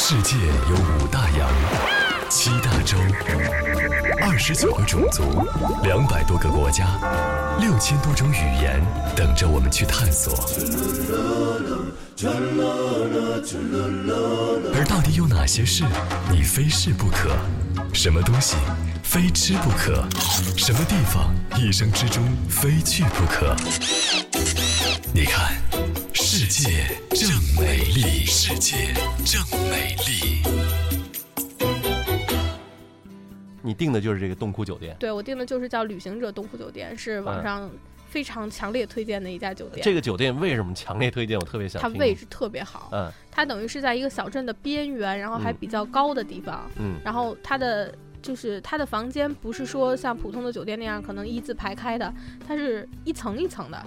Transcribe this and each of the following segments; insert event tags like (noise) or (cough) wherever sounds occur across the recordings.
世界有五大洋，七大洲，二十九个种族，两百多个国家，六千多种语言，等着我们去探索。而到底有哪些事你非试不可？什么东西非吃不可？什么地方一生之中非去不可？你看，世界正美，世界正美丽。你订的就是这个洞窟酒店，对我订的就是叫旅行者洞窟酒店，是网上非常强烈推荐的一家酒店。这个酒店为什么强烈推荐？我特别想听。它位置特别好，嗯它等于是在一个小镇的边缘，然后还嗯比较高的地方，嗯然后它的。就是它的房间不是说像普通的酒店那样可能一字排开的，它是一层一层的，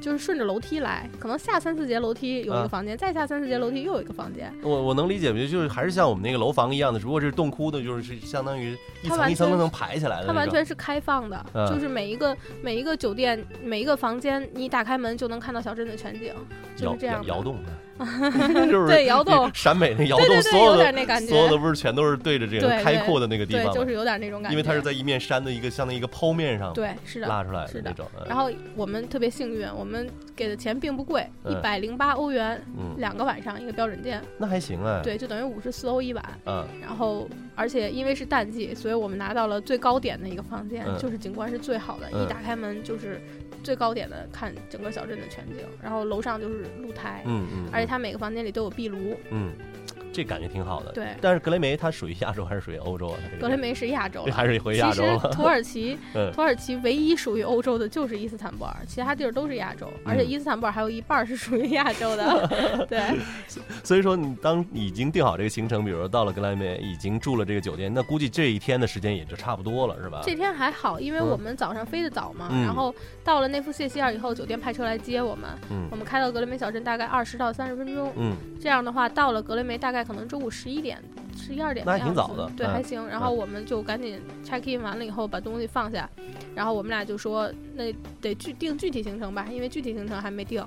就是顺着楼梯来，可能下三四节楼梯有一啊个房间，再下三四节楼梯又有一个房间。我我能理解，就是还是像我们那个楼房一样的，只不过是洞窟的，就是是相当于一层一层能排起来的它。完全是开放的，嗯就是每一个每一个酒店每一个房间，你打开门就能看到小镇的全景，就是这样的摇摇动的，(laughs) 就是对摇动 (laughs) 陕北那摇动，对对对所有的所有的不是全都是对着这个对对开阔的那个地，方吗，就是有点那种感觉。因为它是在一面山的一个相当于一个剖面上对，是的，拉出来是的那种。嗯然后我们特别幸运，我们给的钱并不贵，一嗯百零八欧元，嗯，两个晚上一个标准间，那还行哎。，对，就等于五十四欧一晚。嗯。然后，而且因为是淡季，所以我们拿到了最高点的一个房间，嗯。就是景观是最好的，嗯。一打开门就是最高点的看整个小镇的全景，然后楼上就是露台，嗯嗯，而且它每个房间里都有壁炉。嗯，这感觉挺好的。对，但是格雷梅它属于亚洲还是属于欧洲啊？格雷梅是亚洲还是回亚洲其实。(laughs) 土耳其嗯，土耳其唯一属于欧洲的就是伊斯坦布尔，其他地儿都是亚洲，而且嗯伊斯坦布尔还有一半是属于亚洲的。(laughs) 对，所以说你当已经定好这个行程，比如说到了格莱梅，已经住了这个酒店，那估计这一天的时间也就差不多了，是吧？这天还好，因为嗯我们早上飞得早嘛，嗯然后到了内夫谢希尔以后，酒店派车来接我们，嗯我们开到格雷梅小镇大概二十到三十分钟，嗯这样的话到了格雷梅大概可能中午十一点、十一二点那的样子，还挺早的对，嗯还行。然后我们就赶紧 check in 完了以后把东西放下，然后我们俩就说那得具定具体行程吧，因为具体行程还没定。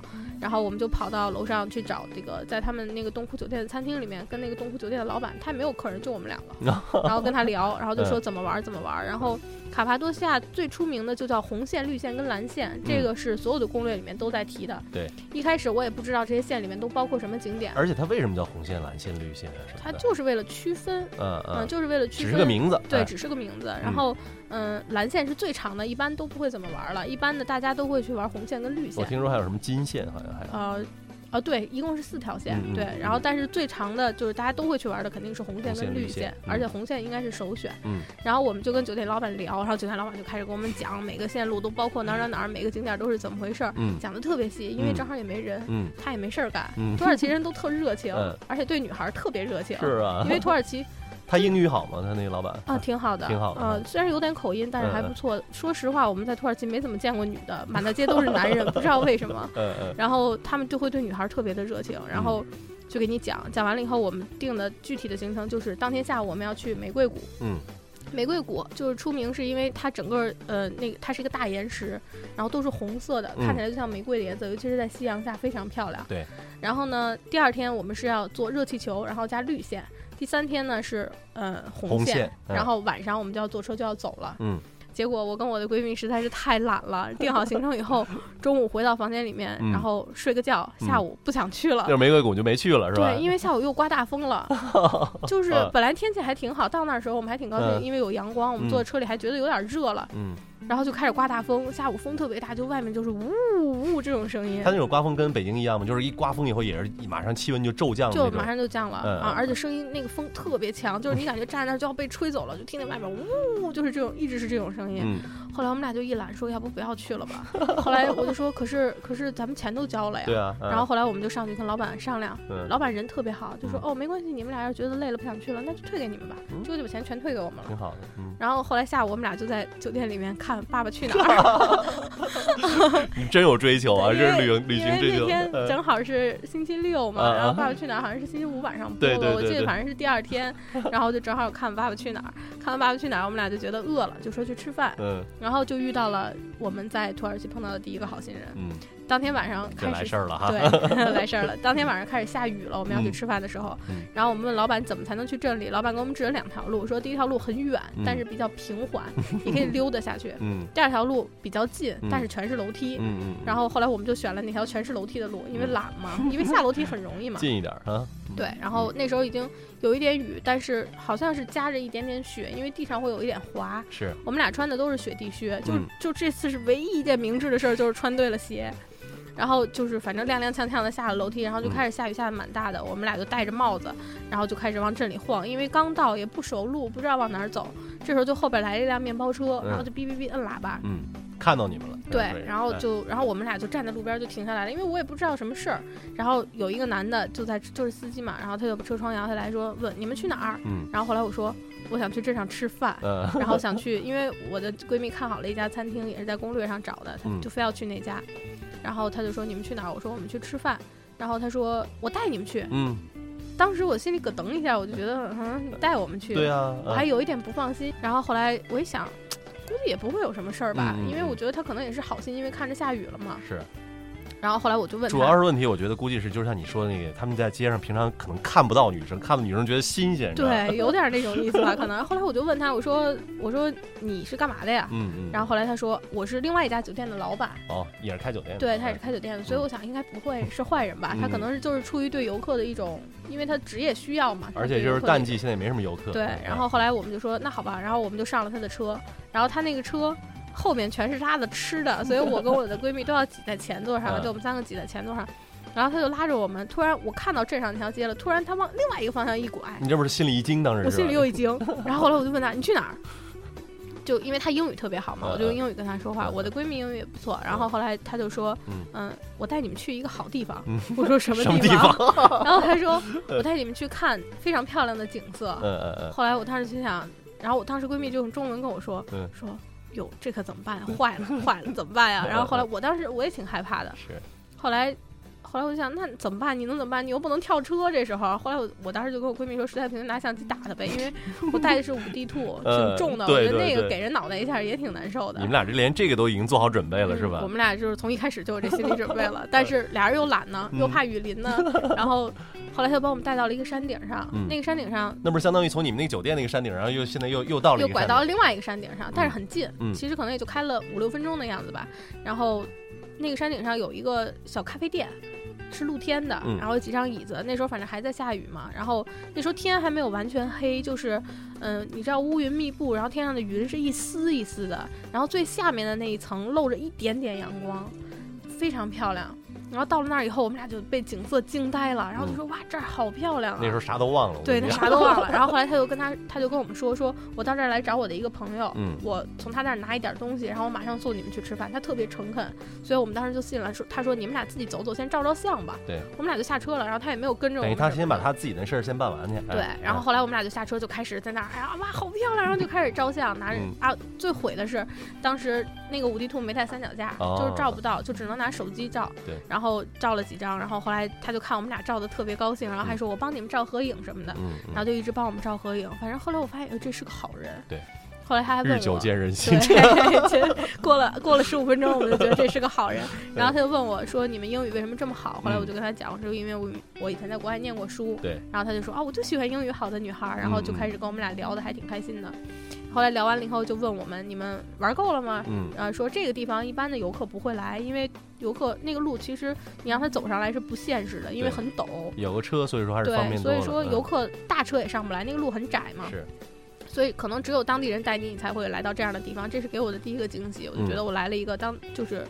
然后我们就跑到楼上去找这个，在他们那个东湖酒店的餐厅里面，跟那个东湖酒店的老板，他也没有客人，就我们两个，(laughs) 然后跟他聊，然后就说怎么玩儿怎么玩儿。然后卡帕多西亚最出名的就叫红线、绿线跟蓝线，这个是所有的攻略里面都在提的。对，一开始我也不知道这些线里面都包括什么景点，而且它为什么叫红线、蓝线、绿线啊什么它？就是为了区分，嗯嗯，嗯，就是为了区分。只是个名字。对，哎只是个名字。然后，嗯，蓝线是最长的，一般都不会怎么玩了。一般的大家都会去玩红线跟绿线我。听说还有什么金线，好像还有。呃，呃，对，一共是四条线，对嗯嗯嗯。然后，但是最长的就是大家都会去玩的，肯定是红线跟绿绿线嗯而且红线应该是首选。嗯然后我们就跟酒店老板聊，然后酒店老板就开始给我们讲每个线路都包括哪儿哪儿哪儿，每个景点都是怎么回事儿，嗯讲的特别细，因为嗯正好也没人。嗯，他也没事儿干，嗯土耳其人都特热情，(laughs) 嗯而且对女孩儿特别热情。是啊因。为土耳其他英语好吗？他那个老板啊，挺好的，挺好的呃，虽然有点口音，但是还嗯不错。说实话，我们在土耳其没怎么见过女的，满大街都是男人，(laughs) 不知道为什么。嗯嗯然后他们就会对女孩特别的热情，然后就给你讲，讲完了以后，我们定的具体的行程就是当天下午我们要去玫瑰谷。嗯玫瑰谷就是出名是因为它整个呃那个它是一个大岩石，然后都是红色的，嗯看起来就像玫瑰的颜色，尤其是在夕阳下非常漂亮。对。然后呢，第二天我们是要坐热气球，然后加绿线。第三天呢是呃红红线嗯然后晚上我们就要坐车就要走了。嗯结果我跟我的闺蜜实在是太懒了，定好行程以后，(laughs) 中午回到房间里面，嗯然后睡个觉，下午不想去了。就是玫瑰谷就没去了，是吧？对，因为下午又刮大风了，(laughs) 就是本来天气还挺好，到那儿时候我们还挺高兴，嗯因为有阳光，我们嗯坐在车里还觉得有点热了，嗯，然后就开始刮大风，下午风特别大，就外面就是呜呜这种声音它，那种刮风跟北京一样吗？就是一刮风以后也是马上气温就骤降的那种。就马上就降了嗯啊，嗯而且声音那个风特别强，就是你感觉站在那儿就要被吹走了，就听见外面呜，就是这种一直是这种声音。嗯后来我们俩就一懒，说要不不要去了吧。后来我就说，可是可是咱们钱都交了呀。对啊。嗯然后后来我们就上去跟老板商量，嗯老板人特别好，就说嗯哦没关系，你们俩要是觉得累了不想去了，那就退给你们吧，嗯结果就把钱全退给我们了。挺好的，嗯，然后后来下午我们俩就在酒店里面看《爸爸去哪儿》(laughs) 你真有追求啊，这是因为旅旅行追求。那天嗯正好是星期六嘛，啊然后《啊爸爸去哪儿》好像是星期五晚上播的，我记得反正是第二天，然后就正好看《爸爸去哪儿》，看完《爸爸去哪儿》，我们俩就觉得饿了，就说去吃饭，嗯然后就遇到了我们在土耳其碰到的第一个好心人。当天晚上这开始来事儿了哈。对，(laughs) 来事儿了。当天晚上开始下雨了，我们要去吃饭的时候，嗯然后我们问老板怎么才能去镇里，老板给我们指了两条路，说第一条路很远，嗯但是比较平缓，(laughs) 你可以溜达下去；嗯第二条路比较近，嗯但是全是楼梯。嗯嗯，然后后来我们就选了那条全是楼梯的路，因为懒嘛，因为下楼梯很容易嘛。(laughs) 近一点儿啊。对，然后那时候已经有一点雨，但是好像是夹着一点点雪，因为地上会有一点滑。是，我们俩穿的都是雪地靴，就、嗯就这次是唯一一件明智的事儿，就是穿对了鞋。然后就是反正踉踉跄跄的下了楼梯，然后就嗯开始下雨，下的蛮大的。我们俩就戴着帽子，然后就开始往镇里晃，因为刚到也不熟路，不知道往哪儿走。这时候就后边来了一辆面包车，嗯然后就哔哔哔摁喇叭，嗯，看到你们了。对，然后哎就，然后我们俩就站在路边就停下来了，因为我也不知道什么事儿。然后有一个男的就在，就是司机嘛，然后他就把车窗摇下来说，问你们去哪儿？嗯然后后来我说我想去镇上吃饭，嗯然后想去，因为我的闺蜜看好了一家餐厅，也是在攻略上找的，就非要去那家。然后他就说你们去哪儿？我说我们去吃饭。然后他说我带你们去。嗯，当时我心里咯噔一下，我就觉得嗯，你带我们去，对啊，我还有一点不放心。然后后来我一想。(tsk) 估计也不会有什么事儿吧，因为我觉得他可能也是好心，因为看着下雨了嘛。是。然后后来我就问他，主要是问题，我觉得估计是就是像你说的那个，他们在街上平常可能看不到女生，看到女生觉得新鲜，对，有点那种意思吧，(laughs) 可能。后来我就问他，我说我说你是干嘛的呀？嗯嗯，然后后来他说我是另外一家酒店的老板，哦，也是开酒店的，对他也是开酒店的，所以我想应该不会是坏人吧？他可能是就是出于对游客的一种，因为他职业需要嘛。而且就是淡季，现在也没什么游客。对，嗯然后后来我们就说那好吧，然后我们就上了他的车，然后他那个车。后面全是他的吃的，(laughs) 所以我跟我的闺蜜都要挤在前座上，嗯就我们三个挤在前座上。然后他就拉着我们，突然我看到镇上那条街了，突然他往另外一个方向一拐，你这不是心里一惊，当时我心里又一惊。(laughs) 然后后来我就问他你去哪儿？就因为他英语特别好嘛，嗯我就用英语跟他说话。嗯我的闺蜜英语也不错，然后后来他就说嗯，嗯，我带你们去一个好地方嗯。(laughs) 我说什么地方？然后他说我带你们去看非常漂亮的景色。嗯嗯嗯，后来我当时心想，然后我当时闺蜜就用中文跟我说嗯说。哟，这可怎么办呀？(laughs) 坏了，坏了，怎么办呀？(laughs) 然后后来我当时我也挺害怕的。是，后来，后来我就想，那怎么办？你能怎么办？你又不能跳车，这时候。后来我我当时就跟我闺蜜说，实在不行拿相机打他呗，因为我带的是五 D (laughs) two，呃挺重的，我觉得那个给人脑袋一下也挺难受的。你们俩这连这个都已经做好准备了，是吧嗯我？们俩就是从一开始就有这心理准备了，(laughs) 但是俩人又懒呢，嗯又怕雨淋呢，(laughs) 然后后来他就把我们带到了一个山顶上，嗯那个山顶上那不是相当于从你们那个酒店那个山顶，然后又现在又又到了又拐到了另外一个山顶上，但是很近，嗯其实可能也就开了五六分钟的样子吧。然后那个山顶上有一个小咖啡店。是露天的，嗯然后有几张椅子。那时候反正还在下雨嘛，然后那时候天还没有完全黑，就是，嗯、你知道乌云密布，然后天上的云是一丝一丝的，然后最下面的那一层露着一点点阳光，非常漂亮。然后到了那儿以后，我们俩就被景色惊呆了，然后就说：“哇，这儿好漂亮啊！”那时候啥都忘了。对啥都忘了。(laughs) 然后后来他就跟他，他就跟我们说，说我到这儿来找我的一个朋友，嗯我从他那儿拿一点东西，然后我马上送你们去吃饭。他特别诚恳，所以我们当时就信了。说他说你们俩自己走走，先照照相吧。对，我们俩就下车了，然后他也没有跟着我等于。他先把他自己的事儿先办完去。对哎，然后后来我们俩就下车，就开始在那儿，哎呀哇，好漂亮，然后就开始照相，拿着、嗯啊。最毁的是，当时那个五 D 兔没带三脚架，哦就是照不到，就只能拿手机照。对，然后照了几张，然后后来他就看我们俩照的特别高兴，然后还说我帮你们照合影什么的，嗯然后就一直帮我们照合影。反正后来我发现，呃，这是个好人。对。后来他还问我，日久见人心。对，(laughs) 过了过了十五分钟，我们就觉得这是个好人。(laughs) 然后他就问我说：“你们英语为什么这么好？”后来我就跟他讲，我说：“因为我我以前在国外念过书。”对。然后他就说：“啊，我就喜欢英语好的女孩。”然后就开始跟我们俩聊的还挺开心的。后来聊完了以后，就问我们：“你们玩够了吗？”嗯啊，说这个地方一般的游客不会来，因为游客那个路其实你让他走上来是不现实的，因为很陡。有个车，所以说还是方对，便多了。所以说嗯游客大车也上不来，那个路很窄嘛。是。所以可能只有当地人带你，你才会来到这样的地方。这是给我的第一个惊喜，我就嗯觉得我来了一个当就是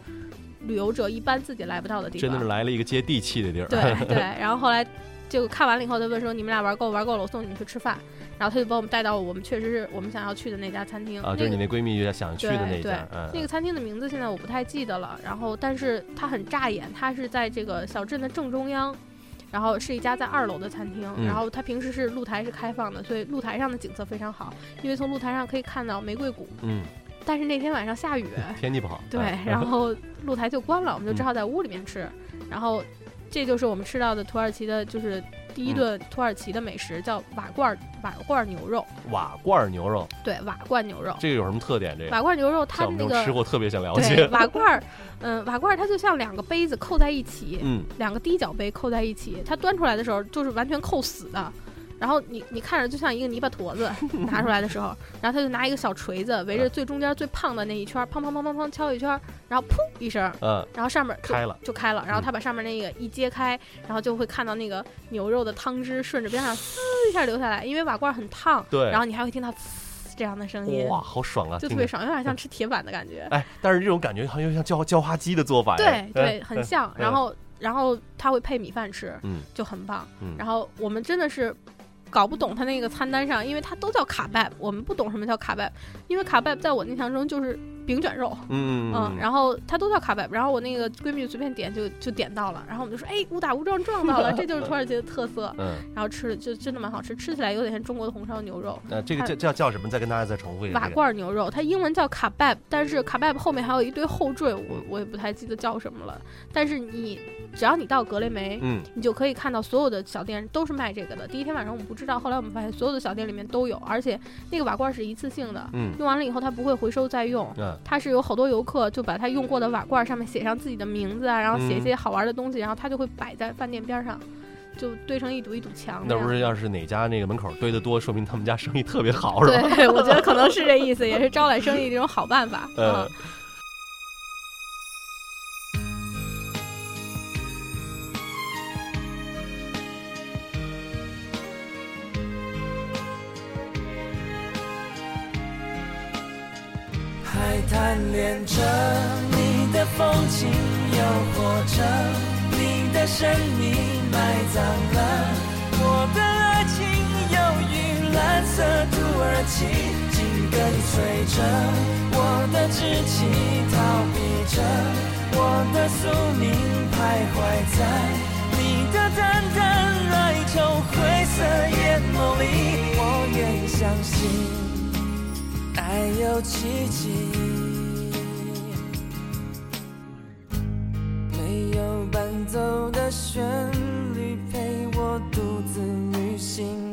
旅游者一般自己来不到的地方。真的是来了一个接地气的地儿。(laughs) 对对，然后后来就看完了以后，他问说：“你们俩玩够玩够了，我送你们去吃饭。”然后他就把我们带到我们确实是我们想要去的那家餐厅。啊，就是你那那闺蜜想去的那家。嗯，那个餐厅的名字现在我不太记得了，然后但是它很扎眼，它是在这个小镇的正中央。然后是一家在二楼的餐厅，嗯然后它平时是露台是开放的，所以露台上的景色非常好，因为从露台上可以看到玫瑰谷。嗯，但是那天晚上下雨，(laughs) 天气不好。对哎，然后露台就关了，我们就只好在屋里面吃。然后这就是我们吃到的土耳其的，就是第一顿土耳其的美食，叫瓦罐儿瓦罐儿牛肉。瓦罐牛肉，对，瓦罐牛肉。这个有什么特点？这个瓦罐牛肉，它像我们那个吃过特别想了对解。瓦罐儿，嗯，瓦罐儿它就像两个杯子扣在一起，嗯，两个低脚杯扣在一起，它端出来的时候就是完全扣死的。然后你你看着就像一个泥巴坨子 (laughs) 拿出来的时候，然后他就拿一个小锤子围着最中间最胖的那一圈儿，砰砰砰砰砰敲一圈儿，然后噗一声，嗯，然后上面开了。就开了，然后嗯他把上面那个一揭开，然后就会看到那个牛肉的汤汁顺着边上呲一下流下来，因为瓦罐很烫，对然后你还会听到呲这样的声音，哇，好爽啊！就特别爽，有点像吃铁板的感觉。哎，但是这种感觉好像像叫叫花鸡的做法对哎。对，哎很像。嗯然后然后他会配米饭吃，嗯就很棒。嗯然后我们真的是。搞不懂他那个餐单上，因为他都叫卡拜，我们不懂什么叫卡拜，因为卡拜在我印象中就是饼卷肉，嗯嗯，然后它都叫卡拜，然后我那个闺蜜随便点就就点到了，然后我们就说，哎，误打误撞撞到了，(laughs) 这就是土耳其的特色。嗯，然后吃的就真的蛮好吃，吃起来有点像中国的红烧牛肉，那这个它叫叫叫什么？再跟大家再重复一遍。瓦罐牛肉，它英文叫卡拜，但是卡拜后面还有一堆后缀，我我也不太记得叫什么了。但是你只要你到格雷梅，嗯你就可以看到所有的小店都是卖这个的。第一天晚上我们不知道，后来我们发现所有的小店里面都有，而且那个瓦罐是一次性的，嗯用完了以后它不会回收再用。嗯它是有好多游客就把他用过的瓦罐上面写上自己的名字啊，然后写一些好玩的东西，然后他就会摆在饭店边上，就堆成一堵一堵墙那。不是要是哪家那个门口堆得多，说明他们家生意特别好，是吧？对，我觉得可能是这意思，也是招揽生意的一种好办法。呃嗯，贪恋着你的风景，诱惑着你的神秘，埋葬了我的爱情，忧郁蓝色土耳其，紧跟随着我的志气，逃避着我的宿命，徘徊在你的淡淡哀愁灰色眼眸里，我愿相信。爱有奇迹，没有伴奏的旋律陪我独自旅行，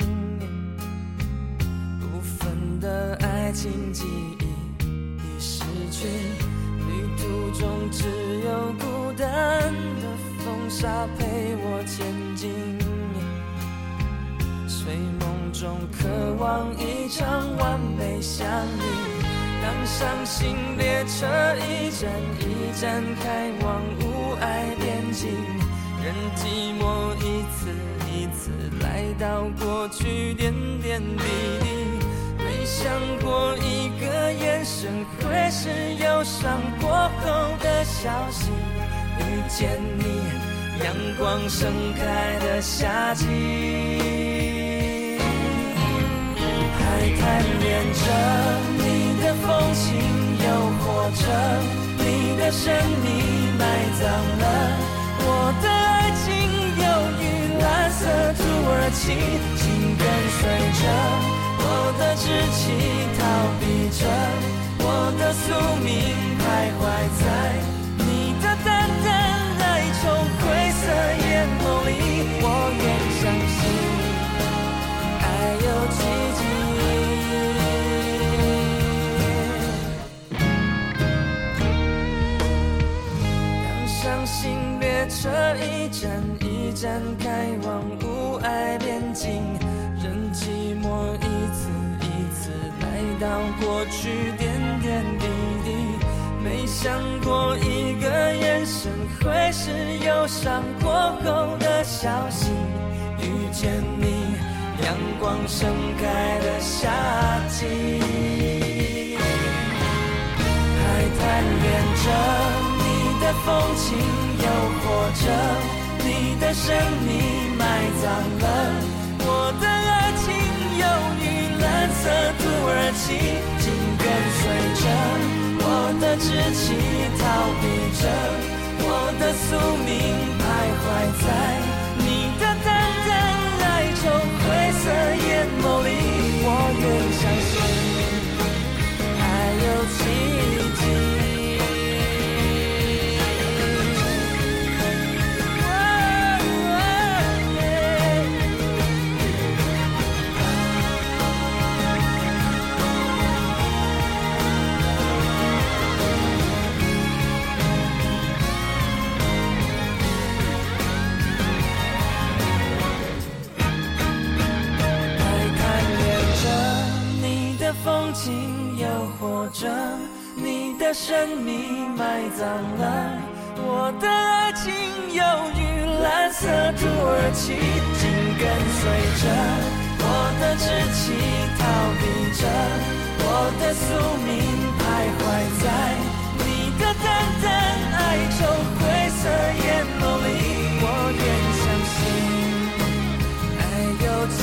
部分的爱情记忆已失去，旅途中只有孤单的风沙陪我前进。睡梦中渴望一场完美相遇，当伤心列车一站一站开往无爱边境，任寂寞一次一次来到过去点点滴滴，没想过一个眼神会是忧伤过后的消息，遇见你。阳光盛开的夏季，贪恋着你的风情，诱惑着你的神秘，埋葬了。我的爱情，忧郁蓝色土耳其，紧跟随着。我的志气，逃避着我的宿命，徘徊在你的淡淡哀愁灰色眼眸里，我愿相信。一站一站开往无爱边境，任寂寞一次一次来到过去点点滴滴。没想过一个眼神会是忧伤过后的消息，遇见你，阳光盛开的夏季。还贪恋着你的风情，诱惑着的生命，埋葬了我的爱情，忧郁蓝色土耳其，紧跟随着。我的志气，逃避着我的宿命，徘徊在你的淡淡哀愁灰色眼眸情诱惑着你的神秘埋葬了我的爱情忧郁蓝色土耳其紧跟随着我的稚气逃避着我的宿命徘徊在你的淡淡哀愁灰色眼眸里我愿相信爱有奇